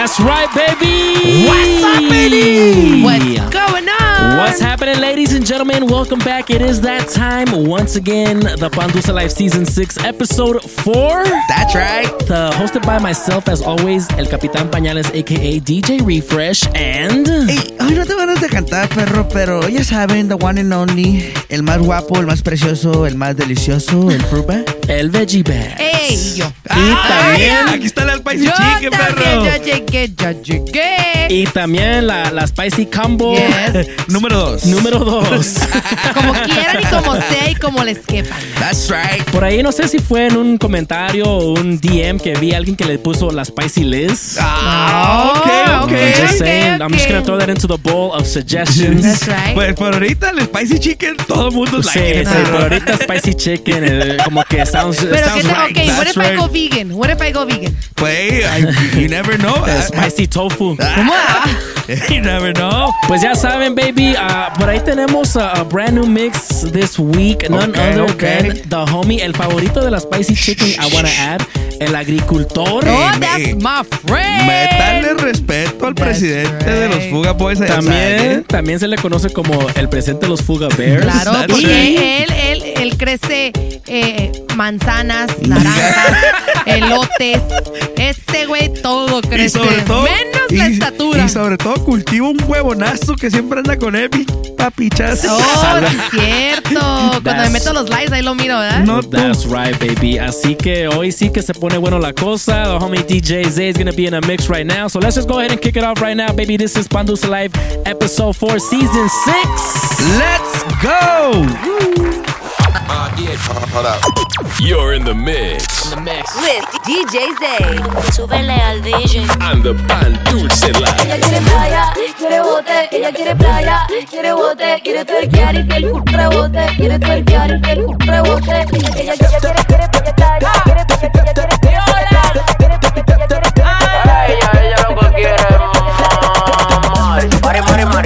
That's right, baby. What's happening? What's going on? What's happening, ladies and gentlemen? Welcome back. It is that time once again. The Pandusa Life Season 6, Episode 4. That's right. Uh, hosted by myself, as always, El Capitán Pañales, aka DJ Refresh, and. Ey, hoy no te van a cantar, perro, pero ya saben, the one and only, el más guapo, el más precioso, el más delicioso, el fruba. El Veggie Bag. Ey, y yo. Y también. Aquí está el spicy Yo chicken, también, perro. yo llegué, yo llegué. Y también la, la Spicy Combo. Yes. Número dos. Número 2. Como quieran y como sea y como les quepa. That's right. Por ahí no sé si fue en un comentario o un DM que vi a alguien que le puso la Spicy Liz. Ah, ok, ok. I'm just saying, I'm just gonna throw that into the bowl of suggestions. That's right. Pues por ahorita el spicy chicken, todo el mundo Sí, like it. sí, pero ahorita spicy chicken eh, como que sounds, Pero sounds right. okay, what that's if I right. go vegan? What if I go vegan? Pues, I- you never know. Spicy tofu. ¿Cómo? You never know. Pues ya saben, baby, ah, por ahí tenemos a, a brand new mix this week. None Okay, other okay. than the homie, el favorito de la spicy chicken, I wanna add, el agricultor. Oh, me- that's my friend. Métanle respeto al That's presidente de los. Fuga Boys. También, también se le conoce como el presidente de los Fuga Bears. Claro, That's porque right. él, él, él crece eh, manzanas, naranjas, elotes. Este güey todo crece. Y sobre todo, menos la estatura. Y sobre todo cultiva un huevonazo que siempre anda con él, papichas. Oh, sí, cierto. Cuando me meto los likes, ahí lo miro, ¿verdad? No tú. That's right, baby. Así que hoy sí que se pone bueno la cosa. The homie DJ Zay is gonna be in a mix right now. So let's just go ahead and kick it off right now, baby. This is Pandusa Live, episode four, season six. Let's go. You're in the mix. with DJ Zay. Súbele al DJ. And the Pan Dulce Ella quiere playa, quiere bote, ella quiere playa, quiere bote, quiere twerkear y que el culo rebote, quiere twerkear y que el culo rebote. Ella quiere, quiere, quiere, quiere playa, quiere, quiere, quiere, quiere viola, quiere, quiere, quiere, quiere playa. Ella, ella lo que quiere es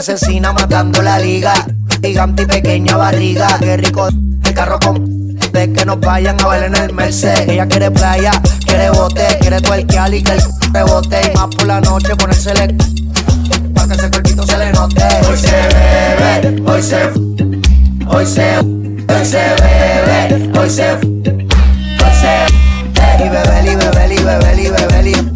asesina matando la liga. Gigante y pequeña barriga. Qué rico el carro con. De que nos vayan a ver en el Merced. Ella quiere playa, quiere bote, quiere tuerquear y que el rebote. Y más por la noche ponérsele. Para que ese cuerpito se le note. Hoy se bebe, hoy se. Hoy se. Hoy se bebe, hoy se. Hoy se. Y beber y beber y beber y beber y.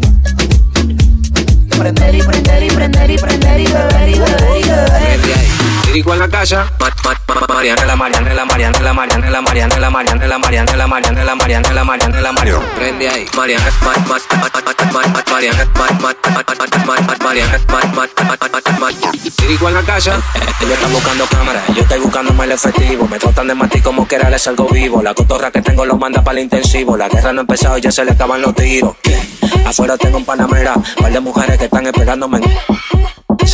Prender y prender y prender y prender y beber y beber y beber. Dirigo en la casa, Ma- Ma- Ma- Marianela, Marianela, Marianela, Marianela, Marianela, Marianela, Marianela, Marianela, Marianela, Marianela, Mario. Prende ahí, Marianela, Ma- Ma- Ma- Ma- Ma- Ma- Marianela, Ma- Ma- Ma- Ma- Ma- Ma- Marianela, Ma- Ma- Ma- Ma- Ma- Ma- Dirigo en la casa, ellos están buscando cámaras, yo estoy buscando más efectivo. Me tratan de matar como quiera, les salgo vivo. La cotorra que tengo los manda para el intensivo. La guerra no ha empezado, ya se le acaban los tiros. Afuera tengo un panamera, par de mujeres que están esperándome.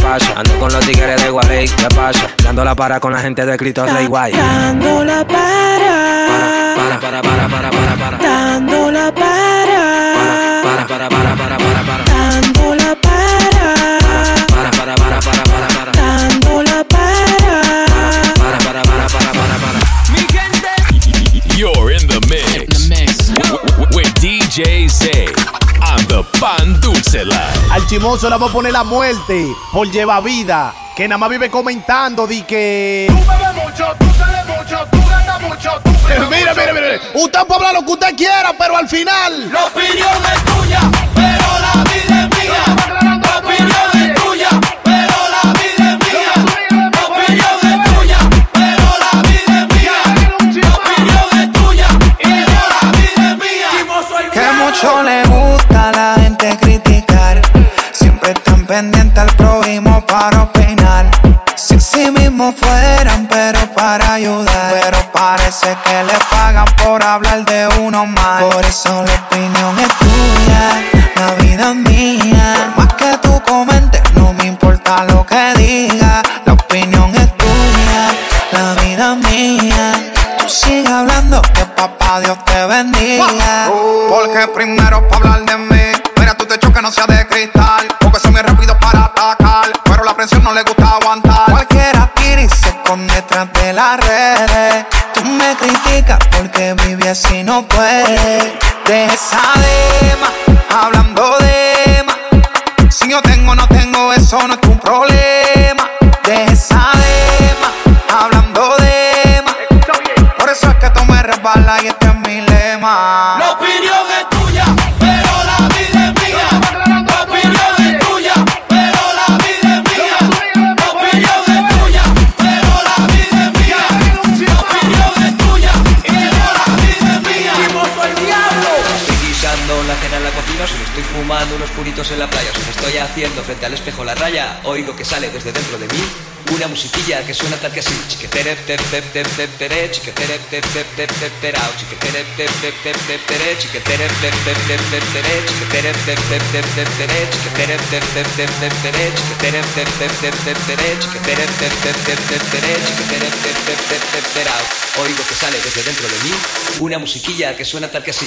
pasa? Ando con los tigres de Gualey, ¿qué pasa? Dando la para con la gente de Cristo Rey Guay. Dando la para. Para, para, para, para, para, para. Dando la para. Para, para, para, para, para, para. Dando la para. Para, para, para, para, para, para. Dando la para. Para, para, para, para, para, para. Mi gente. You're in the mix. In the mix. With DJ Zay and the Pandúcela. Al chimoso le vamos a poner la muerte por lleva vida. Que nada más vive comentando di que. Tú bebes mucho, tú sales mucho, tú gastas mucho, tú eh, mira, mucho. mira, mira, mira. Usted puede hablar lo que usted quiera, pero al final. La opinión es tuya, pero la vida es mía. La opinión es tuya. Siempre están pendientes al prójimo para opinar. Si sí mismos fueran, pero para ayudar. Pero parece que le pagan por hablar de uno más. Por eso la opinión es tuya, oigo que sale desde dentro de mí una musiquilla que suena tal que así. Oigo que sale desde dentro de mí una musiquilla que suena tal que así.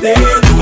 there.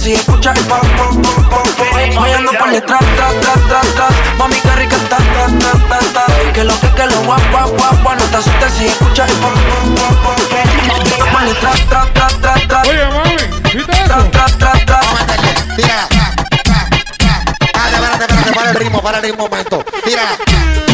si escuchas el pam, pam, pam, pam, pam. Hoy ando por detrás, tras, tras, tras, tras. Mami, qué rica está, tras, tras, tras, tras. Que lo que, que lo guap, guap, guap, guap. No te asustes si escuchas el pam, pam, pam, pam. Hoy ando por detrás, tras, tras, tras, tras. Oye, mami, ¿viste eso? Tras, tras, tras, tras. Tírala, ah, tras, tras, tras. Espérate, espérate, espérate. Para el ritmo, para el ritmo momento. Tírala.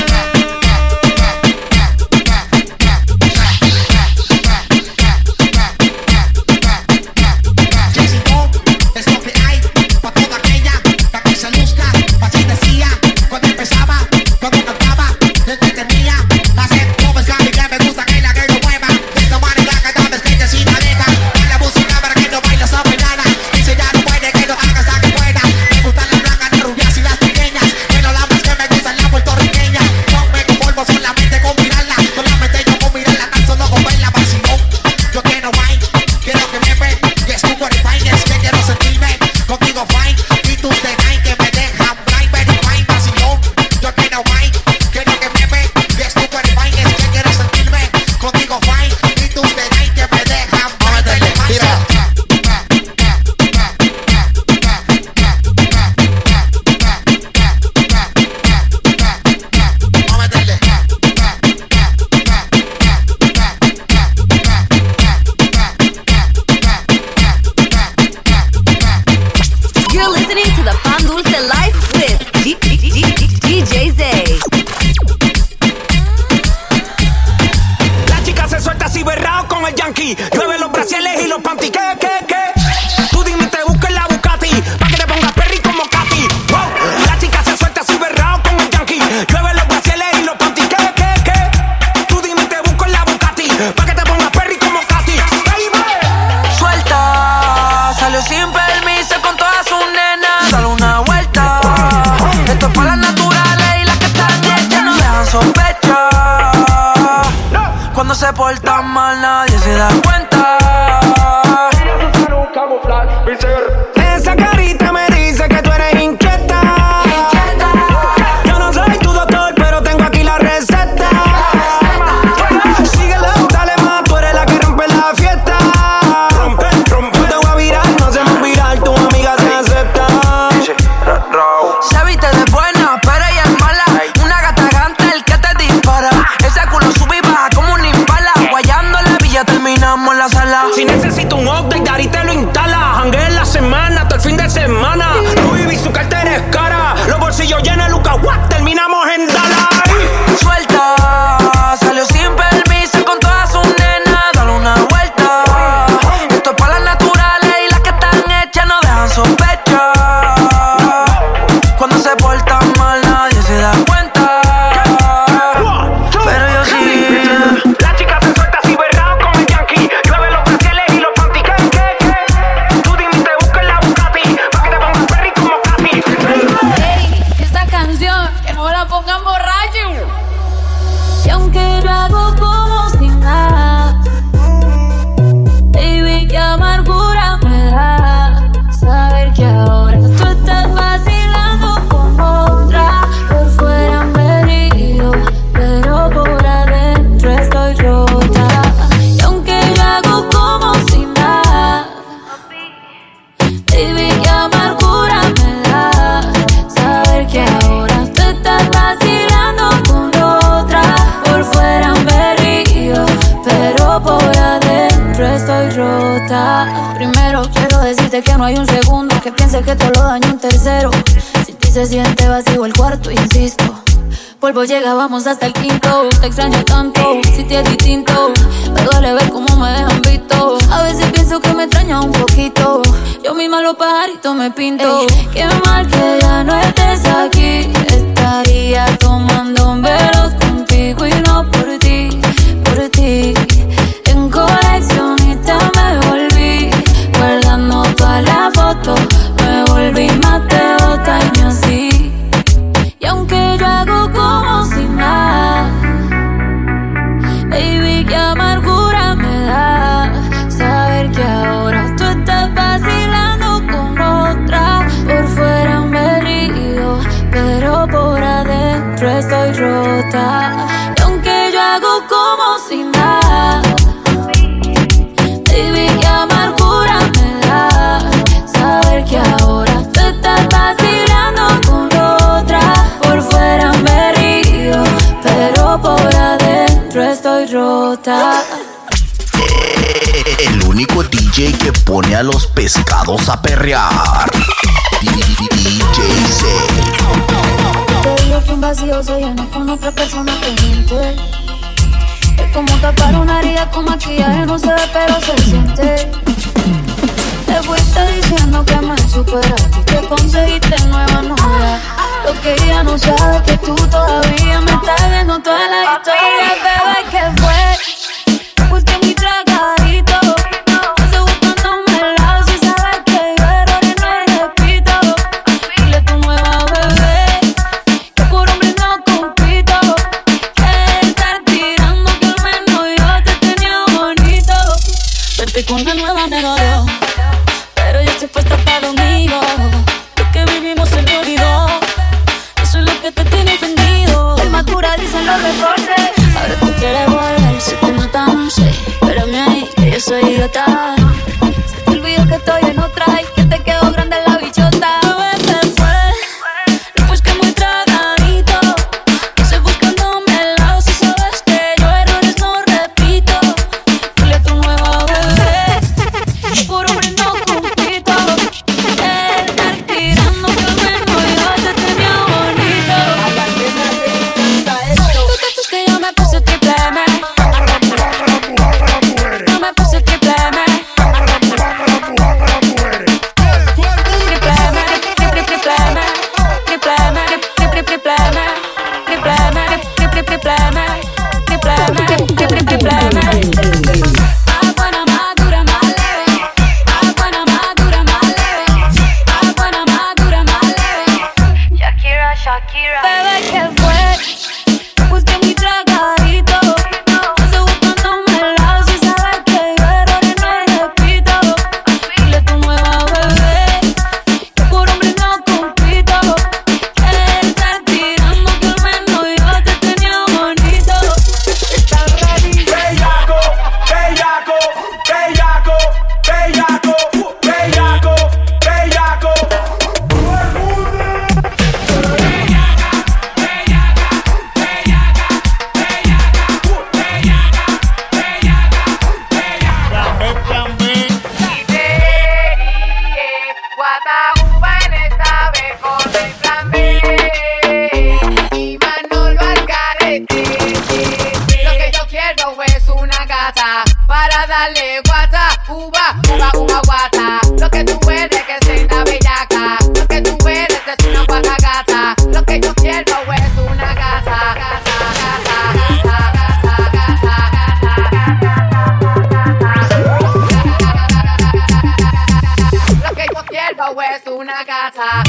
hasta el quinto. Te extraño tanto, si te es distinto. Me duele ver cómo me dejan visto. A veces pienso que me extraña un poquito. Yo misma los pajaritos me pinto. estoy rota. Aunque yo hago como si nada, baby, que amargura me da saber que ahora tú estás vacilando con otra. Por fuera me río, pero por adentro estoy rota. El único DJ que pone a los pescados a perrear. DJ Zay que un vacío se llena con otra persona que miente. Es como tapar una herida con maquillaje, no se ve pero se siente. Te fuiste diciendo que me superaste, que conseguiste nueva novia. Lo que ella no sabe que tú todavía me estás viendo toda la historia, bebé, que fue. Estoy con una nueva melodía, pero yo estoy puesta para lo mío. Lo que vivimos se me olvidó, eso es lo que te tiene ofendido. El madura dicen los reportes. Ahora tú quieres volver, si te mata no sé, pero me ahí que yo soy idiota. Se te olvidó que estoy en Lo que yo quiero es una gata para darle guata, uva, uva, uva, guata. Lo que tú eres que es linda bellaca. Lo que tú eres es una guata gata. Lo que yo quiero es una gata, gata, gata, gata. Lo que yo quiero es una gata.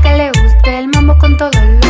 que le guste el mambo con todo.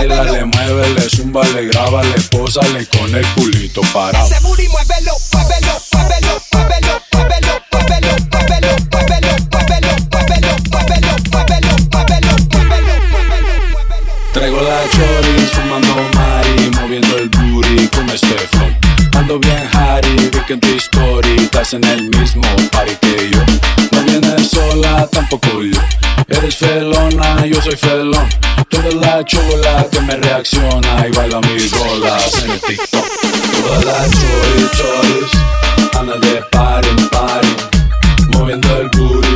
Bailale, muévele, zúmbale, grábale, pósale con el culito parado. Ese booty muévelo, muévelo, muévelo, muévelo, muévelo, muévelo, muévelo, muévelo, muévelo, muévelo, muévelo, muévelo, muévelo, muévelo, muévelo. Traigo la choris, fumando mari, moviendo el booty con este flow. Ando bien Harry, vi que en tu historia estás en el mismo party que yo. No vienes sola, tampoco yo. Eres felona, yo soy felón. Toda la chola que me reacciona y baila mis bolas en el TikTok. Toda la chori choris, anda de par en par, moviendo el booty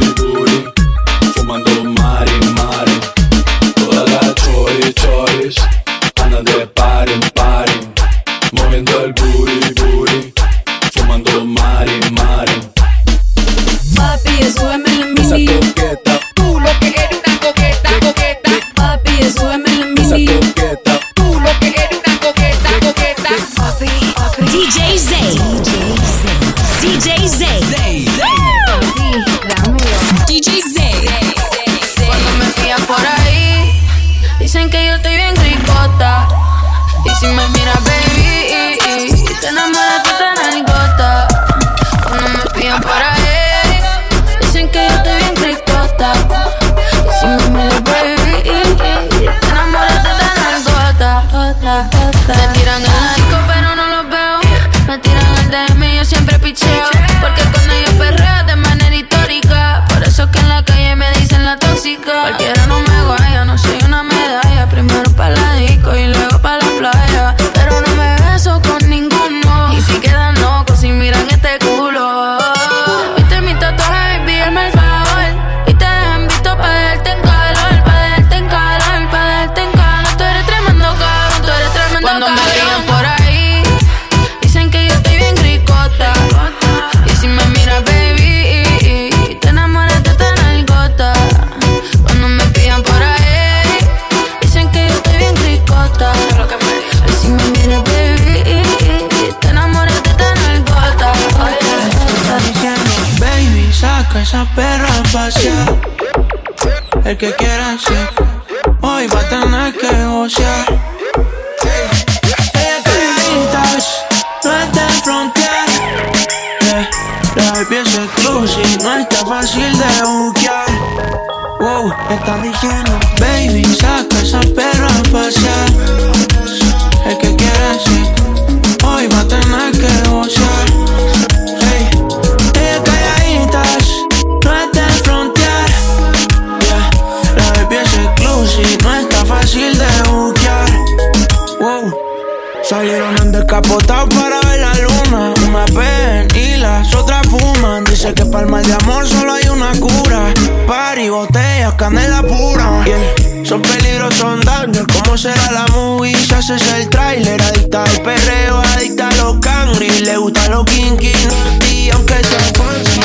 cangri. Le gusta los kinky, naughty, aunque sea fancy.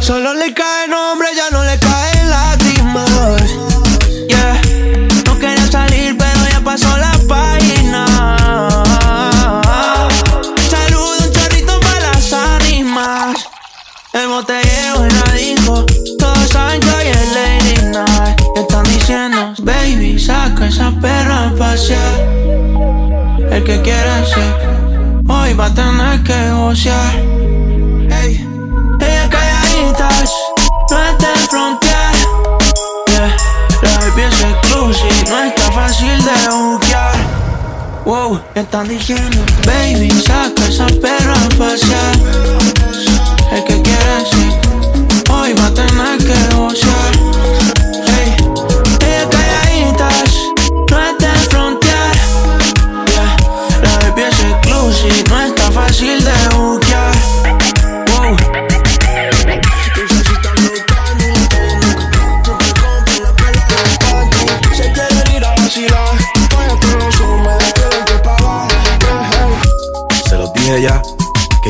Solo le cae nombre, ya no le caen lágrimas. Yeah. No quería salir, pero ya pasó la página. Saludo un chorrito para las ánimas. El botellero en la disco. Todos saben que hoy es Lady Night. Y están diciendo, baby, saca esa perra a pasear. El que quiera ser, hoy va a tener que gocear. Ey, ella calladitas, no es de frontear. Yeah, la baby es exclusive, no está fácil de buquear. Wow, están diciendo, baby, saca esa perra a pasear. El que quiere sí, hoy va a tener que gozar.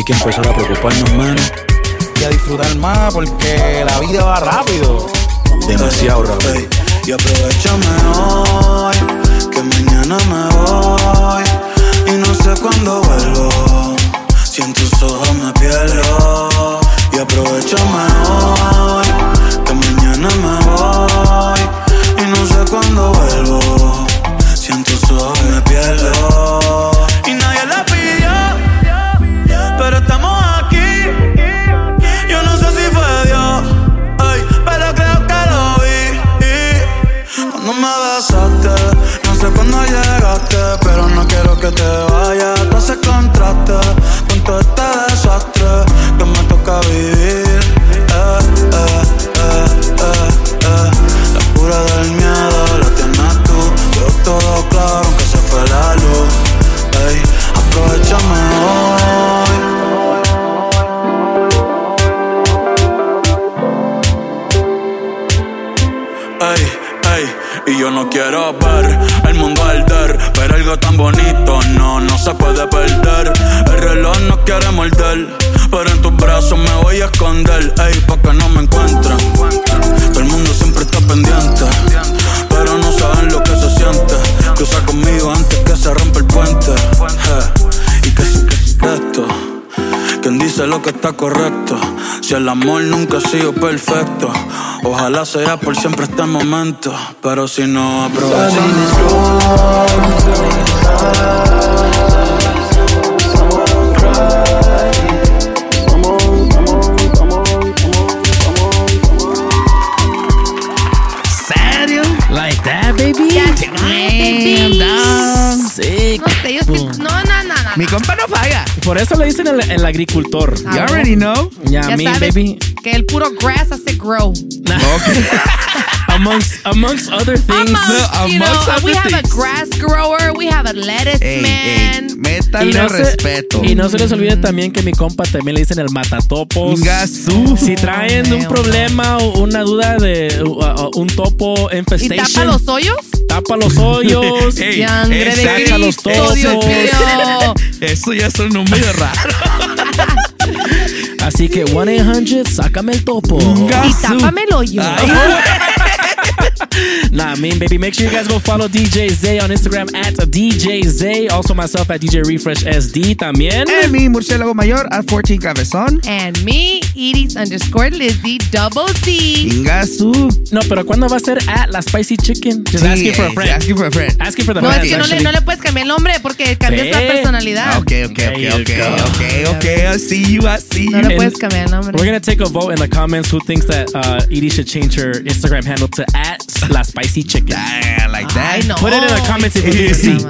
Hay que empezar a preocuparnos menos. Y a disfrutar más porque la vida va rápido. Demasiado rápido. Y aprovechame hoy, que mañana me voy. Y no sé cuándo vuelvo. El amor nunca ha sido perfecto, ojalá sea por siempre este momento. Pero si no aprovechamos. ¿Serio? Like that, baby. Damn, dog. Sick. No sé, yo sí. No, no, no, no. Mi compa no falla. Por eso le dicen el, el agricultor. Ah, You already know. Yeah, Ya me, sabes baby. que el puro grass hace grow. amongst amongst other things. Amongst, you know, we have a grass grower, we have a lettuce Ey, man. ey, métale se, respeto. y no se les olvide también que mi compa también le dicen el matatopos. Gasú. Si traen un problema o una duda de uh, uh, un topo ¿Y infestation. tapa los hoyos? Tapa los hoyos. Ey, Sangre de saca los Cristo, Dios topos. Eso ya son números raros. Así que 1-800, sácame el topo. Y tápame el hoyo. Nah, I mean, baby, make sure you guys go follow DJ Zay on Instagram at DJ Zay. Also myself at DJ Refresh SD también. En mi murciélago mayor at 14 cabezón. And me, Edie's underscore Lizzie, double C. Ingasu. No, pero ¿cuándo va a ser at la Spicy Chicken? Just Sí, asking for a eh, friend. asking for a friend. Asking for the No, es fans, que no le, no le puedes cambiar el nombre porque cambias Sí. la personalidad. Ok, ok, ok, ok, ok, ok. I see you, I see you. No le puedes cambiar el nombre. We're gonna take a vote in the comments who thinks that uh, Edie should change her Instagram handle to at la spicy chicken. Ah, like that. Ay, no. Put it in the comments if you Eh, think sí.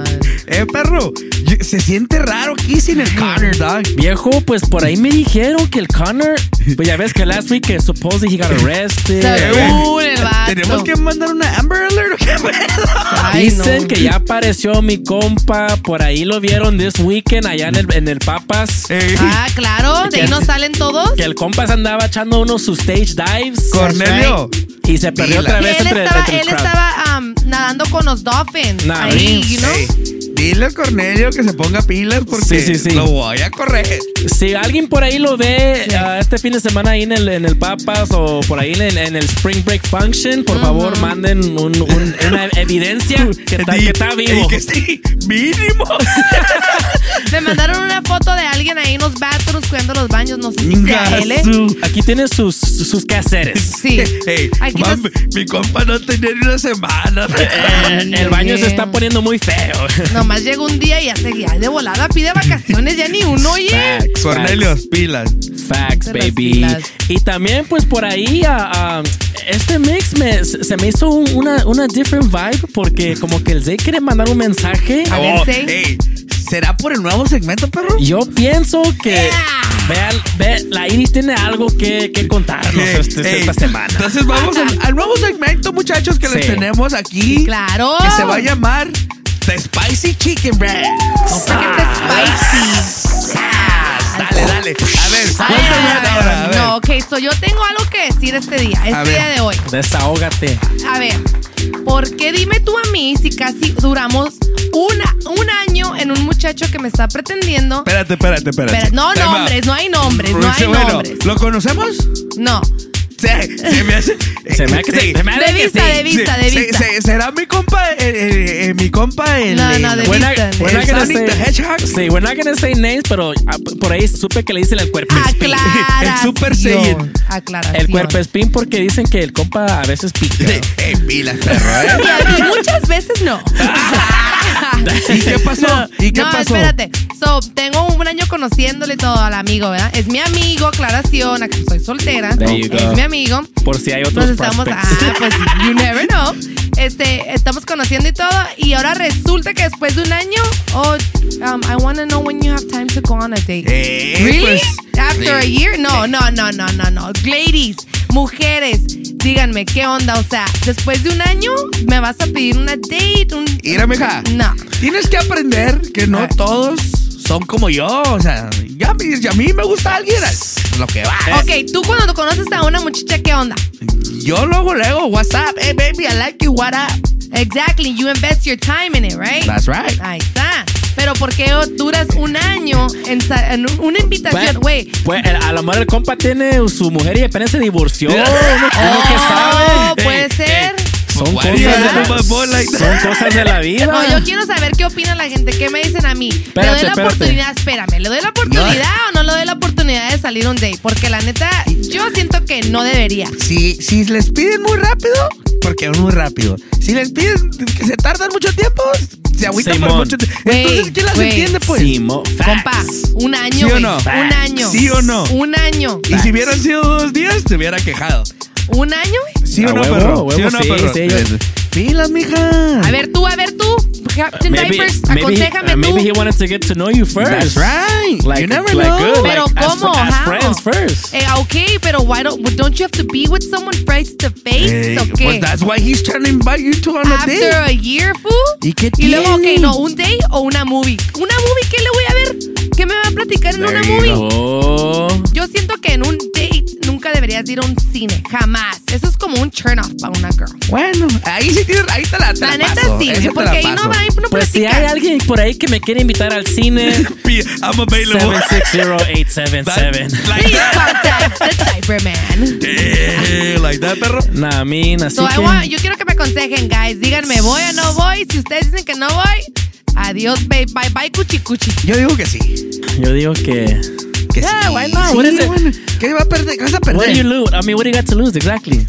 Eh, perro, yo- se siente raro aquí sin el Connor, dog. Viejo, pues por ahí me dijeron que el Connor, pues ya ves que last week que supposedly he got arrested. Según el vato. Tenemos que mandar una Amber Alert, ¿o qué pedo? Ay, Dicen no. que ya apareció mi compa, por ahí lo vieron this weekend allá en el, en el Papas. Ah, claro, de ahí no salen todos. Que el compa se andaba echando unos sus stage dives. Cornelio. Y se perdió otra vez entre, estaba, entre él crowd. estaba um, nadando con los Dolphins. Nah, ahí, sí. you know? Ey, dile al Cornelio que se ponga pilas porque Sí, sí, sí. lo voy a correr. Si alguien por ahí lo ve ah, este fin de semana ahí en el, en el Papas o por ahí en, en el Spring Break Function, por favor manden un- un- una evidencia que está, que está vivo. Ey, que sí, mínimo. Me mandaron una foto de alguien ahí en los bathrooms cuidando los baños. No sé si sea él. ¿eh? Aquí tiene sus, sus quehaceres. Sí. Ey, Aquí mam, mi compa no tenía ni una semana. Eh, el baño se está poniendo muy feo. Nomás llega un día y ya se ya de volada pide vacaciones, ya ni uno, oye. Facts, Cornelio, pilas. Facts, De las baby. pilas. Y también, pues por ahí, ah, ah, este mix me, se me hizo un- una, una different vibe porque como que el Zay quiere mandar un mensaje. A ver, Oh, Zay. ey, ¿será por el nuevo segmento, perro? Yo pienso que vean, ve, la Iris tiene algo que, que contarnos este- esta semana. Entonces vamos al, al nuevo segmento, muchachos, que les Sí. tenemos aquí. Claro. Que se va a llamar The Spicy Chicken Bread. Sáquete spicy. Dale, dale. A ver, cuéntame ahora, a ver. No, ok, so yo tengo algo que decir este día, A este ver. día de hoy. Desahógate. A ver, ¿por qué dime tú a mí si casi duramos una, un año en un muchacho que me está pretendiendo? Espérate, espérate, espérate. Pero no Time out. nombres, no hay nombres, no hay Bueno, nombres. ¿Lo conocemos? No. Se, se me hace. Se me hace que se- se me hace De que vista, sí. de vista, de Se- vista. se- ¿Será mi compa? eh, eh, eh, mi compa el. No, no, de We're not, vista. we're not el gonna Sonic say, the Hedgehog. Sí, we're not gonna say names, pero ah, por ahí supe que le dicen el cuerpo espín. Aclaración. El Super Saiyan. Aclaración. El cuerpo espín porque dicen que el compa a veces pica. Eh, pilas, perro, ¿eh? Y a- y muchas veces no. ¿Y qué pasó? ¿Y qué no, pasó? espérate. So, tengo un año conociéndole todo al amigo, ¿verdad? Es mi amigo, aclaración, acá soy soltera. Es mi amigo. Por si hay otros Nos estamos, prospects. ah, pues you never know. Este, estamos conociendo y todo, y ahora resulta que después de un año, oh, um, I want to know when you have time to go on a date. Eh, really? pues, After a year? No, no, no, no, no, no. Ladies, mujeres, díganme qué onda, o sea, después de un año me vas a pedir una date, un Mira, mija. No. Tienes que aprender que no todos son como yo. O sea, ya, a mí me gusta alguien. Lo que va. Ok, tú cuando conoces a una muchacha, ¿qué onda? Yo luego, luego, what's up? Hey, baby, I like you, what up? Exactly, you invest your time in it, right? That's right. Ahí está. Pero ¿por qué duras un año en, en una invitación? Güey, Pues a lo mejor el compa tiene su mujer y apenas se divorció. Uno, uno que that? son cosas de la vida. No, yo quiero saber qué opina la gente, qué me dicen a mí. ¿Le doy Espérate, la espérate. oportunidad? Espérame, ¿le doy la oportunidad o no le doy la oportunidad de salir un date? Porque la neta, yo siento que no debería. Si, si les piden muy rápido, porque es muy rápido. Si les piden que se tardan mucho tiempo, se agüitan por mucho tiempo. Entonces, ¿quién las güey. entiende, pues? Simo. Compa, un año, ¿Sí o no? Un año. ¿Sí o no? Un año. Y si hubieran sido dos días, te hubiera quejado. ¿Un año? ¿Sí o no, huevo, perro? huevo, ¿Sí o no, sí, perro? sí, yo- Pilas, mija. A ver tú, a ver tú. Captain Maybe, Diapers, maybe, he, aconséjame uh, maybe tú. he wanted to get to know you first. That's right. Like, you never like know. good, Pero like, as ¿cómo? fr- as, How? friends first. Eh, okay, pero why don't don't you have to be with someone face to face? Okay. Pues that's why he's trying to invite you to on a After date. a year, fool. ¿Y qué Y luego, ok, tiene? no, un date o una movie. ¿Una movie qué le voy a ver? ¿Qué me va a platicar en una movie? Oh. Yo siento que en un date nunca deberías ir a un cine, jamás. Eso es como un turn off para una girl. Bueno, ahí sí tienes, ahí te la, La neta paso. sí, porque ahí no va, ahí no Pues si hay alguien por ahí que me quiere invitar al cine, I'm available. 760-877. Like Please that. contact the diaper man. Eh, like that, perro. Nah, I mean, así So I que... want- yo quiero que me aconsejen, guys. Díganme, ¿voy o no voy? Si ustedes dicen que no voy, adiós, bye, bye, bye, cuchi, cuchi. Yo digo que sí. Yo digo que. Que Yeah, sí. why not? Sí, What is it? bueno. ¿Qué va a perder? ¿Qué vas a perder? What do you lose? I mean, what do you got to lose exactly?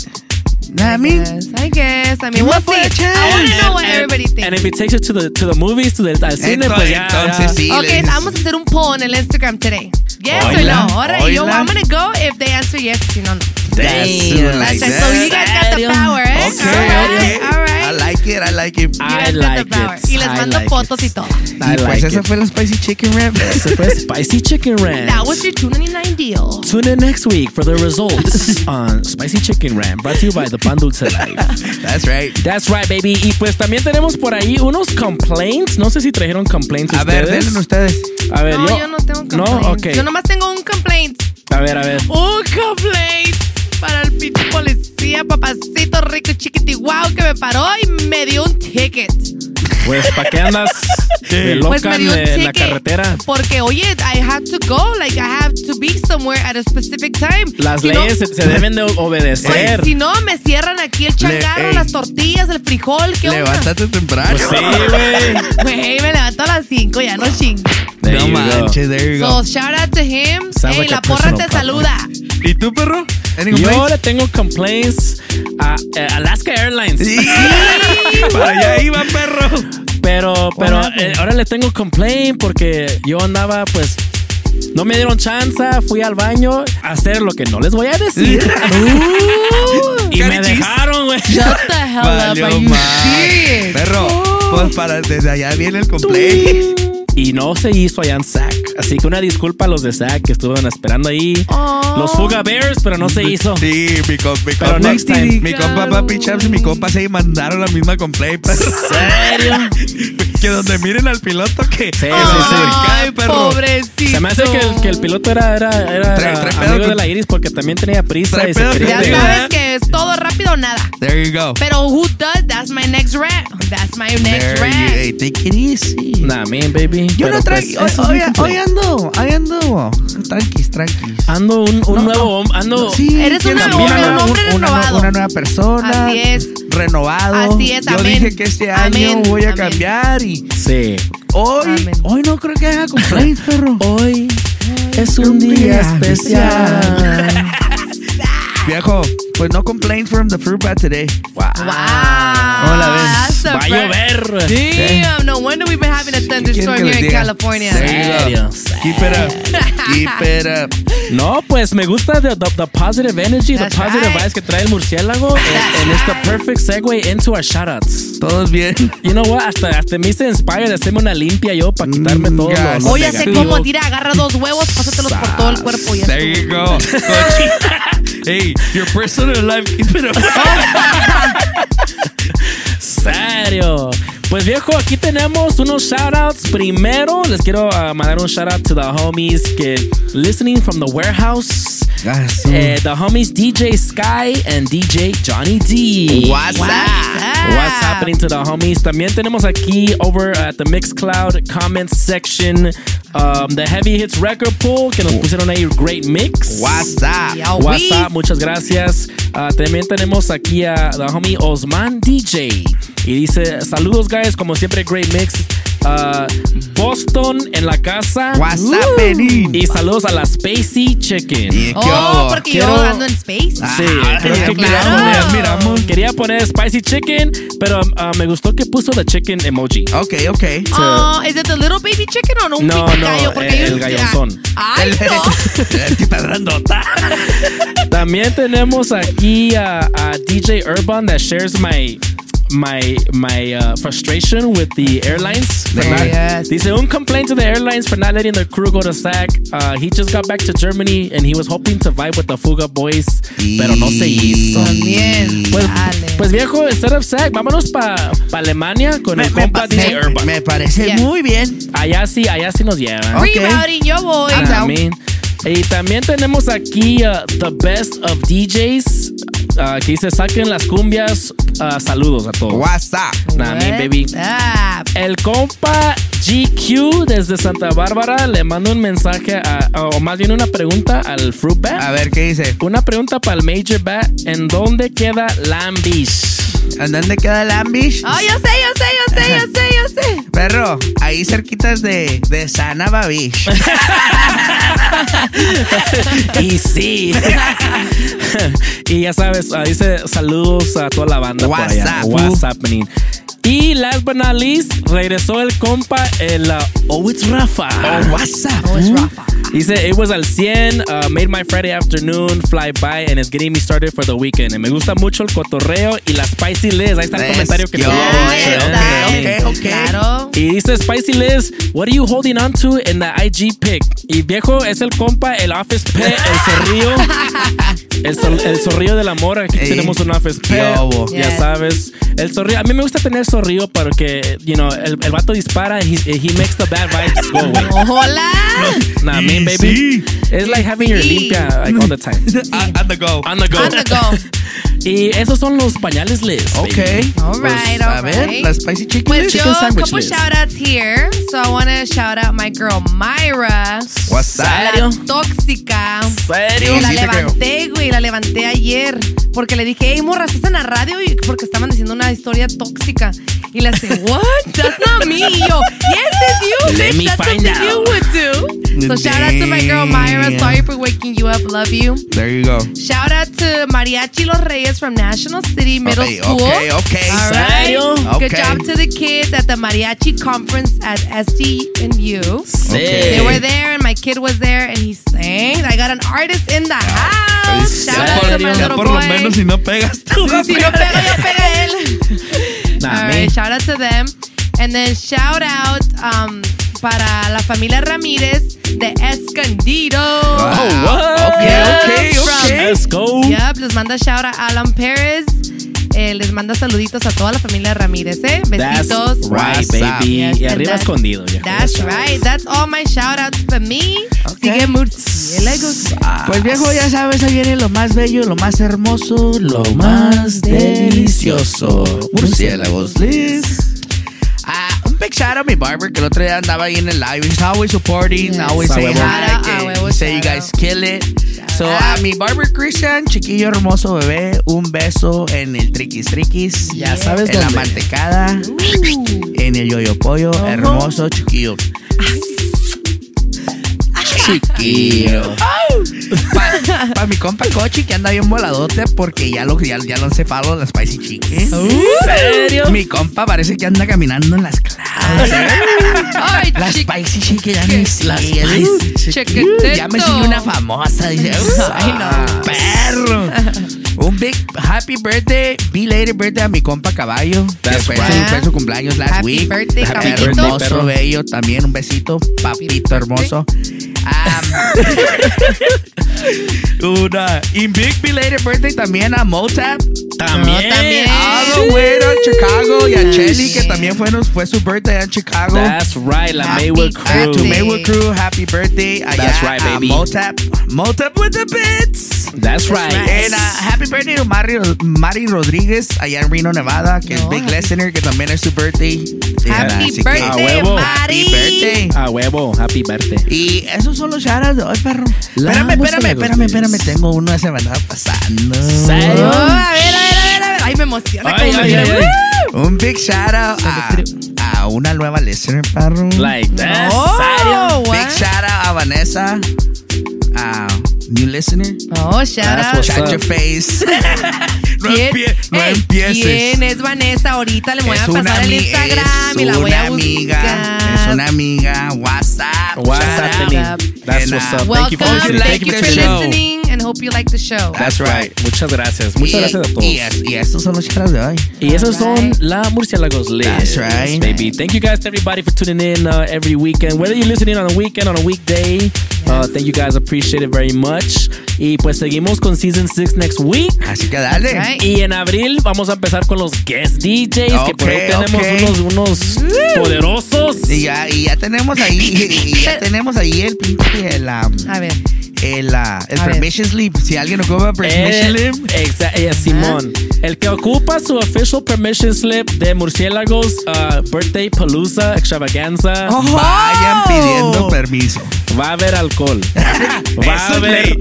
I mean, I guess. I mean, Give we'll up see. chance. I want to know what And- everybody thinks. And if it takes you to the to the movies, to the al cine, Ento- pues ya. entonces ya. sí. Ok, les- vamos a hacer un poll en el Instagram today. Yes or no? Alright, yo, oila. I'm gonna go if they answer yes, si no, no. That's Damn. like That's it. So you guys got the power, eh? Okay, Alright, okay. alright. I like it, I like it. You I like it. Y les I mando like fotos it. y todo. I Y pues like esa it. fue la spicy chicken wrap. Ese fue Spicy Chicken Ranch. That was your 299 deal. Tune in next week for the results on Spicy Chicken Ram, brought to you by the Pan Dulce Life. That's right. That's right, baby. Y pues también tenemos por ahí unos complaints. No sé si trajeron complaints A ver, ustedes. denle ustedes. A ver, No, yo. yo no tengo No, complaints. ok. Yo nomás tengo un complaint. A ver, a ver. Un complaint para el pinche policía, papacito rico chiquiti wow que me paró y me dio un ticket. Pues, ¿para qué andas de loca Pues me dio un la carretera? Porque, oye, I had to go. Like, I have to be somewhere at a specific time. Las Si no- leyes se, se deben de Pues, obedecer. si no, me cierran aquí el changarro, ey. las tortillas, el frijol. ¿Qué onda? Levántate temprano. Pues sí, güey. Güey, me levanto a las 5, ya no ching. There No manches, there you So, go. shout out to him. Sounds Ey, like la a porra te problem. saluda. ¿Y tú, perro? ¿Any Yo complaints? le tengo complaints a eh, Alaska Airlines. Sí. Para allá iba, perro. Pero, pero eh, ahora le tengo complaint porque yo andaba, pues, no me dieron chance, fui al baño a hacer lo que no les voy a decir. y me dejaron, güey. Shut the hell up. Valió? Perro, pues para desde allá viene el complaint. Y no se hizo allá en SAC. Así que una disculpa a los de SAC que estuvieron esperando ahí. Oh. Los Fuga Bears, pero no se hizo. Sí, mi, com- mi Pero compa. next time. Mi compa Papi Chaps y mi compa se mandaron la misma complaint, perro. ¿Serio? que donde miren al piloto que Sí, se sí, van a sí. Ay, perro. pobrecito. Se me hace que el, que el piloto era, era, era Trae- trae pedo amigo de la Iris porque también tenía prisa y se Ya sabes que es todo rápido o nada. There you go. Pero who does? That's my next rap. That's my next There you, rap. hey, take it easy. Nah, man, baby. Yo Pero, no traigo. pues, ese es mi hoy, hoy ando, hoy ando. Tranquis, tranquis. Ando un, un No, nuevo hom- ando Sí, Eres una- cambiar un una- hombre una, renovado. una nueva persona. Así es. Renovado. Así es, Yo amén. dije que este año Amén, voy a amén. cambiar y Sí. hoy, Amén. hoy no creo que haga complaints, perro. Hoy es un día especial. Viejo, pues no complaints from the fruit bat today. Wow. Wow. Hola, ven. That's a Va a ver- llover. Damn, no wonder we've been having a thunderstorm here in? California. Serio. Keep it up. Keep it up. No, pues me gusta the, the, the positive energy, That's the positive right. vibes que trae el murciélago. And, it's the perfect segue into our shoutouts. Todos bien. You know what? Hasta, hasta me hice inspired de hacerme una limpia yo para quitarme Mm, todo gas. lo Oye, sé cómo tira, agarra dos huevos, pásatelos por todo el cuerpo. y ya There you go. hey, your personal life, keep it up. Serio. Pues viejo, aquí tenemos unos shoutouts. Primero, les quiero uh, mandar un shoutout to the homies que listening from the warehouse. Eh, the homies DJ Sky and DJ Johnny D. What's up? What's happening to the homies? También tenemos aquí over at the Mixcloud comments section um, the Heavy Hits Record Pool que nos pusieron ahí great mix. What's up? What's up? Muchas gracias. Ah, también tenemos aquí a the homie Osman DJ. Y dice, saludos guys, como siempre, great mix. Ah, Boston en la casa. What's happening? Y saludos a la Spacey Chicken. ¿Y qué Oh, porque Quiero- yo ando en space. Sí, Ah, creo que miramos, quería poner- miramos. Quería poner spicy chicken, pero ah, me gustó que puso the chicken emoji. Ok, ok. Oh, is it the little baby chicken o no un No, no, gallo? Porque el- el gallonzón. Ay, no. También tenemos aquí a, a DJ Urban that shares my my my uh, frustration with the airlines. for not- Yes. Dice un complaint to the airlines for not letting their crew go to SAC. Uh, he just got back to Germany and he was hoping to vibe with the Fuga boys, pero no se hizo. También. Pues, Dale. pues viejo, instead of SAC, vámonos para pa Alemania con Me, el me compa pa- DJ me- Urban. me parece Yes. muy bien. Allá sí, allá sí nos llevan. Ok. Rerouting, yo voy. Ah, también. Y también tenemos aquí uh, The Best of DJs. Uh, que dice, saquen las cumbias. Uh, saludos a todos. What's up? Nah, me, baby. Up? El compa GQ desde Santa Bárbara le manda un mensaje, a- o más bien una pregunta al Fruit Bat. A ver, ¿qué dice? Una pregunta para el Major Bat. ¿En dónde queda Lamb Beach? ¿En dónde queda el Ambish? Oh, yo sé, yo sé, yo sé, yo sé, yo sé. Perro, ahí cerquitas de, de Sana Babish. y sí. y ya sabes, dice saludos a toda la banda por allá. WhatsApp. What's happening. Y last but not least, regresó el compa, el uh, Oh, it's Rafa. Oh, what's up? Oh, it's Rafa. Dice, it was al 100, uh, made my Friday afternoon fly by and it's getting me started for the weekend. Y me gusta mucho el cotorreo y la Spicy Liz. Ahí está el Let's comentario que go. te Ahí había está. dicho. Ok, ok. Claro. Y dice Spicy Liz, what are you holding on to in the IG pic? Y viejo es el compa, el office pet, el zorrillo. El, el zorrillo del amor. Aquí Ey. tenemos un office pet. Yobo. Ya Yes. sabes. El zorrillo. A mí me gusta tener zorrillo porque, you know, el, el vato dispara y he, he makes the bad vibes go away. Hola. Nah, I mean, baby. It's like having your limpia like all the time. On, on the go. On the go. On the go. Y esos son los pañales Liz. Ok. baby. All right, Pues, all a ver, right. la Spicy Chicken. Pues yo, a couple list. shout outs here. So I want to shout out my girl Myra. What's La up? tóxica. ¿Serio? Y la Sí levanté, güey, la levanté ayer. Porque le dije, hey, morras, estás en la radio y porque estaban diciendo una historia tóxica. Y le hace, what? That's not me. Y yo, yes, it's you, Let bitch. me That's find something out. you would do. So shout out to my girl Myra. Damn. Sorry for waking you up. Love you. There you go. Shout out to Mariachi Los Reyes from National City Middle Okay, School. okay, okay. All right. Serio? Good job to the kids at the Mariachi conference at SDNU. Sí. They were there and my kid was there and he sang. I got an artist in the ah, house. Shout out to my Ya little por boy. lo menos si no pegas tú. Sí, si no pega, yo pega él. Nah, All me. right, shout out to them. And then shout out um, para la familia Ramírez de Escondido. Oh, what? Okay, okay, From- okay. Let's go. Yep, les manda shout out Alan Pérez. Eh, les manda saluditos a toda la familia Ramírez, ¿eh? That's Besitos. right, WhatsApp. baby. Yes, y arriba that- escondido. That's right. That's all my shout outs for me. Sigue murciélagos. Pues viejo, ya sabes, ahí viene lo más bello, lo más hermoso, lo más delicioso. Murciélagos, Liz. Ah, big shout out a mi barber que el otro día andaba ahí en el live. He's always supporting, Yes. always A saying hi. Shout out, que a huevo, he say you guys kill it. So, a mi barber Christian, chiquillo hermoso bebé, un beso en el triquis triquis. Ya sabes En la mantecada, en el yoyo pollo, hermoso chiquillo. Chiquillo. Pa, pa mi compa Cochi que anda bien voladote porque ya lo, ya, ya lo han cefado la Spicy Chicken. serio? Mi compa parece que anda caminando en las clases. Ay, La chic- Spicy Chicken ya me sigue. La Spicy Chiquitito. Ya me sigue una famosa. Dice, Ay, no. perro. Un big happy birthday, belated birthday a mi compa Caballo. que That's fue, right. su, fue su cumpleaños last Happy week. birthday, Happy caballito. hermoso, perro. bello. También un besito, papito hermoso. Um, una y big belated birthday también a Motap. También. también. All the way to Chicago y a Chelly que también fue, fue su birthday en Chicago. That's right, la Happy Maywood Uh, crew. to. Maywood Crew, happy birthday. Allá That's right, baby. Motap. Motap with the bits. That's right. And uh, happy birthday to Mari, Mari Rodríguez allá en Reno, Nevada, que es No, Big happy- Listener, que también es su birthday. Happy Así birthday, A huevo. Mari. Happy birthday. A huevo, happy birthday. Y esos son los shoutouts de hoy, perro. La espérame, espérame, espérame, espérame. Beatles. Tengo uno de se me andaba pasando. ¿Serio? Oh, a ver, a ver. Ay, me emociona. Ay, como ay, me- ay, ay. Un big shout out a, a una nueva listener, perro. Like that. Oh? Big shout out a Vanessa. A new listener. Oh, shout That's out. Shut your face. no, ¿Quién? empie- no Ey, empieces. ¿Quién es Vanessa? Ahorita le voy a Es una pasar el Instagram y la voy a buscar. es una amiga, WhatsApp. What's shout out. happening? That's what's up. Welcome. Thank you for listening. Thank you for listening and hope you like the show. That's right. Muchas gracias. Muchas Y- gracias a todos. Y, es- y estos son los shoutouts de hoy. Y esos son Alright. la Murciélagos Liz. That's right. Baby. Thank you guys to everybody for tuning in uh, every weekend. Whether you're listening on a weekend, on a weekday, uh, thank you guys. Appreciate it very much. Y pues seguimos con Season 6 next week. Así que dale. Right. Y en abril vamos a empezar con los guest DJs, que por ahí tenemos ok. unos, unos poderosos. Y ya, y ya tenemos ahí, y ya tenemos ahí el pinche, el, um, A ver. El, uh, el A permission slip. Si alguien ocupa permission El, slip, exa- eh, Simón. El que ocupa su official permission slip de Murciélagos uh, Birthday Palooza Extravaganza. vayan pidiendo permiso. Va a haber alcohol. Va a haber.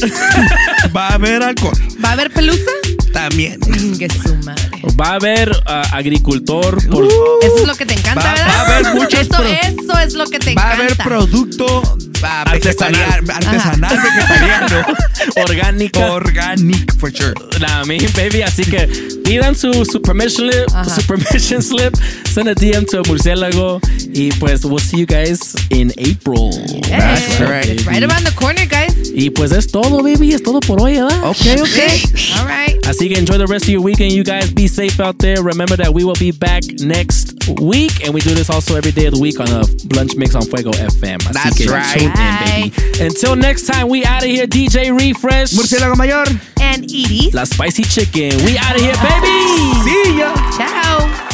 Va a haber alcohol. ¿Va a haber pelusa? También. Que su madre. Va a haber ah, agricultor. por- Eso es lo que te encanta, Va- ¿verdad? va a haber muchos eso, pro- eso es lo que te Va a encanta. haber producto ah, Artesanal. artesanal, vegetariano. Orgánica. Organic, for sure. Nah, me, baby. Así que pidan su, su permission slip, su permission slip, send a DM to Murciélago, y pues we'll see you guys in April. That's right. It's right around the corner, guys. Y pues es todo, baby. Es todo por hoy, ¿verdad? Okay, okay. All right. Así que enjoy the rest of your weekend. You guys be safe out there. Remember that we will be back next week, and we do this also every day of the week on a Lunch Mix on Fuego FM. Así That's que right. tune in, baby. Until next time, we out out of here, DJ Refresh. Murciélago Mayor. And Edie. La Spicy Chicken. We out of here, baby. See ya. Ciao.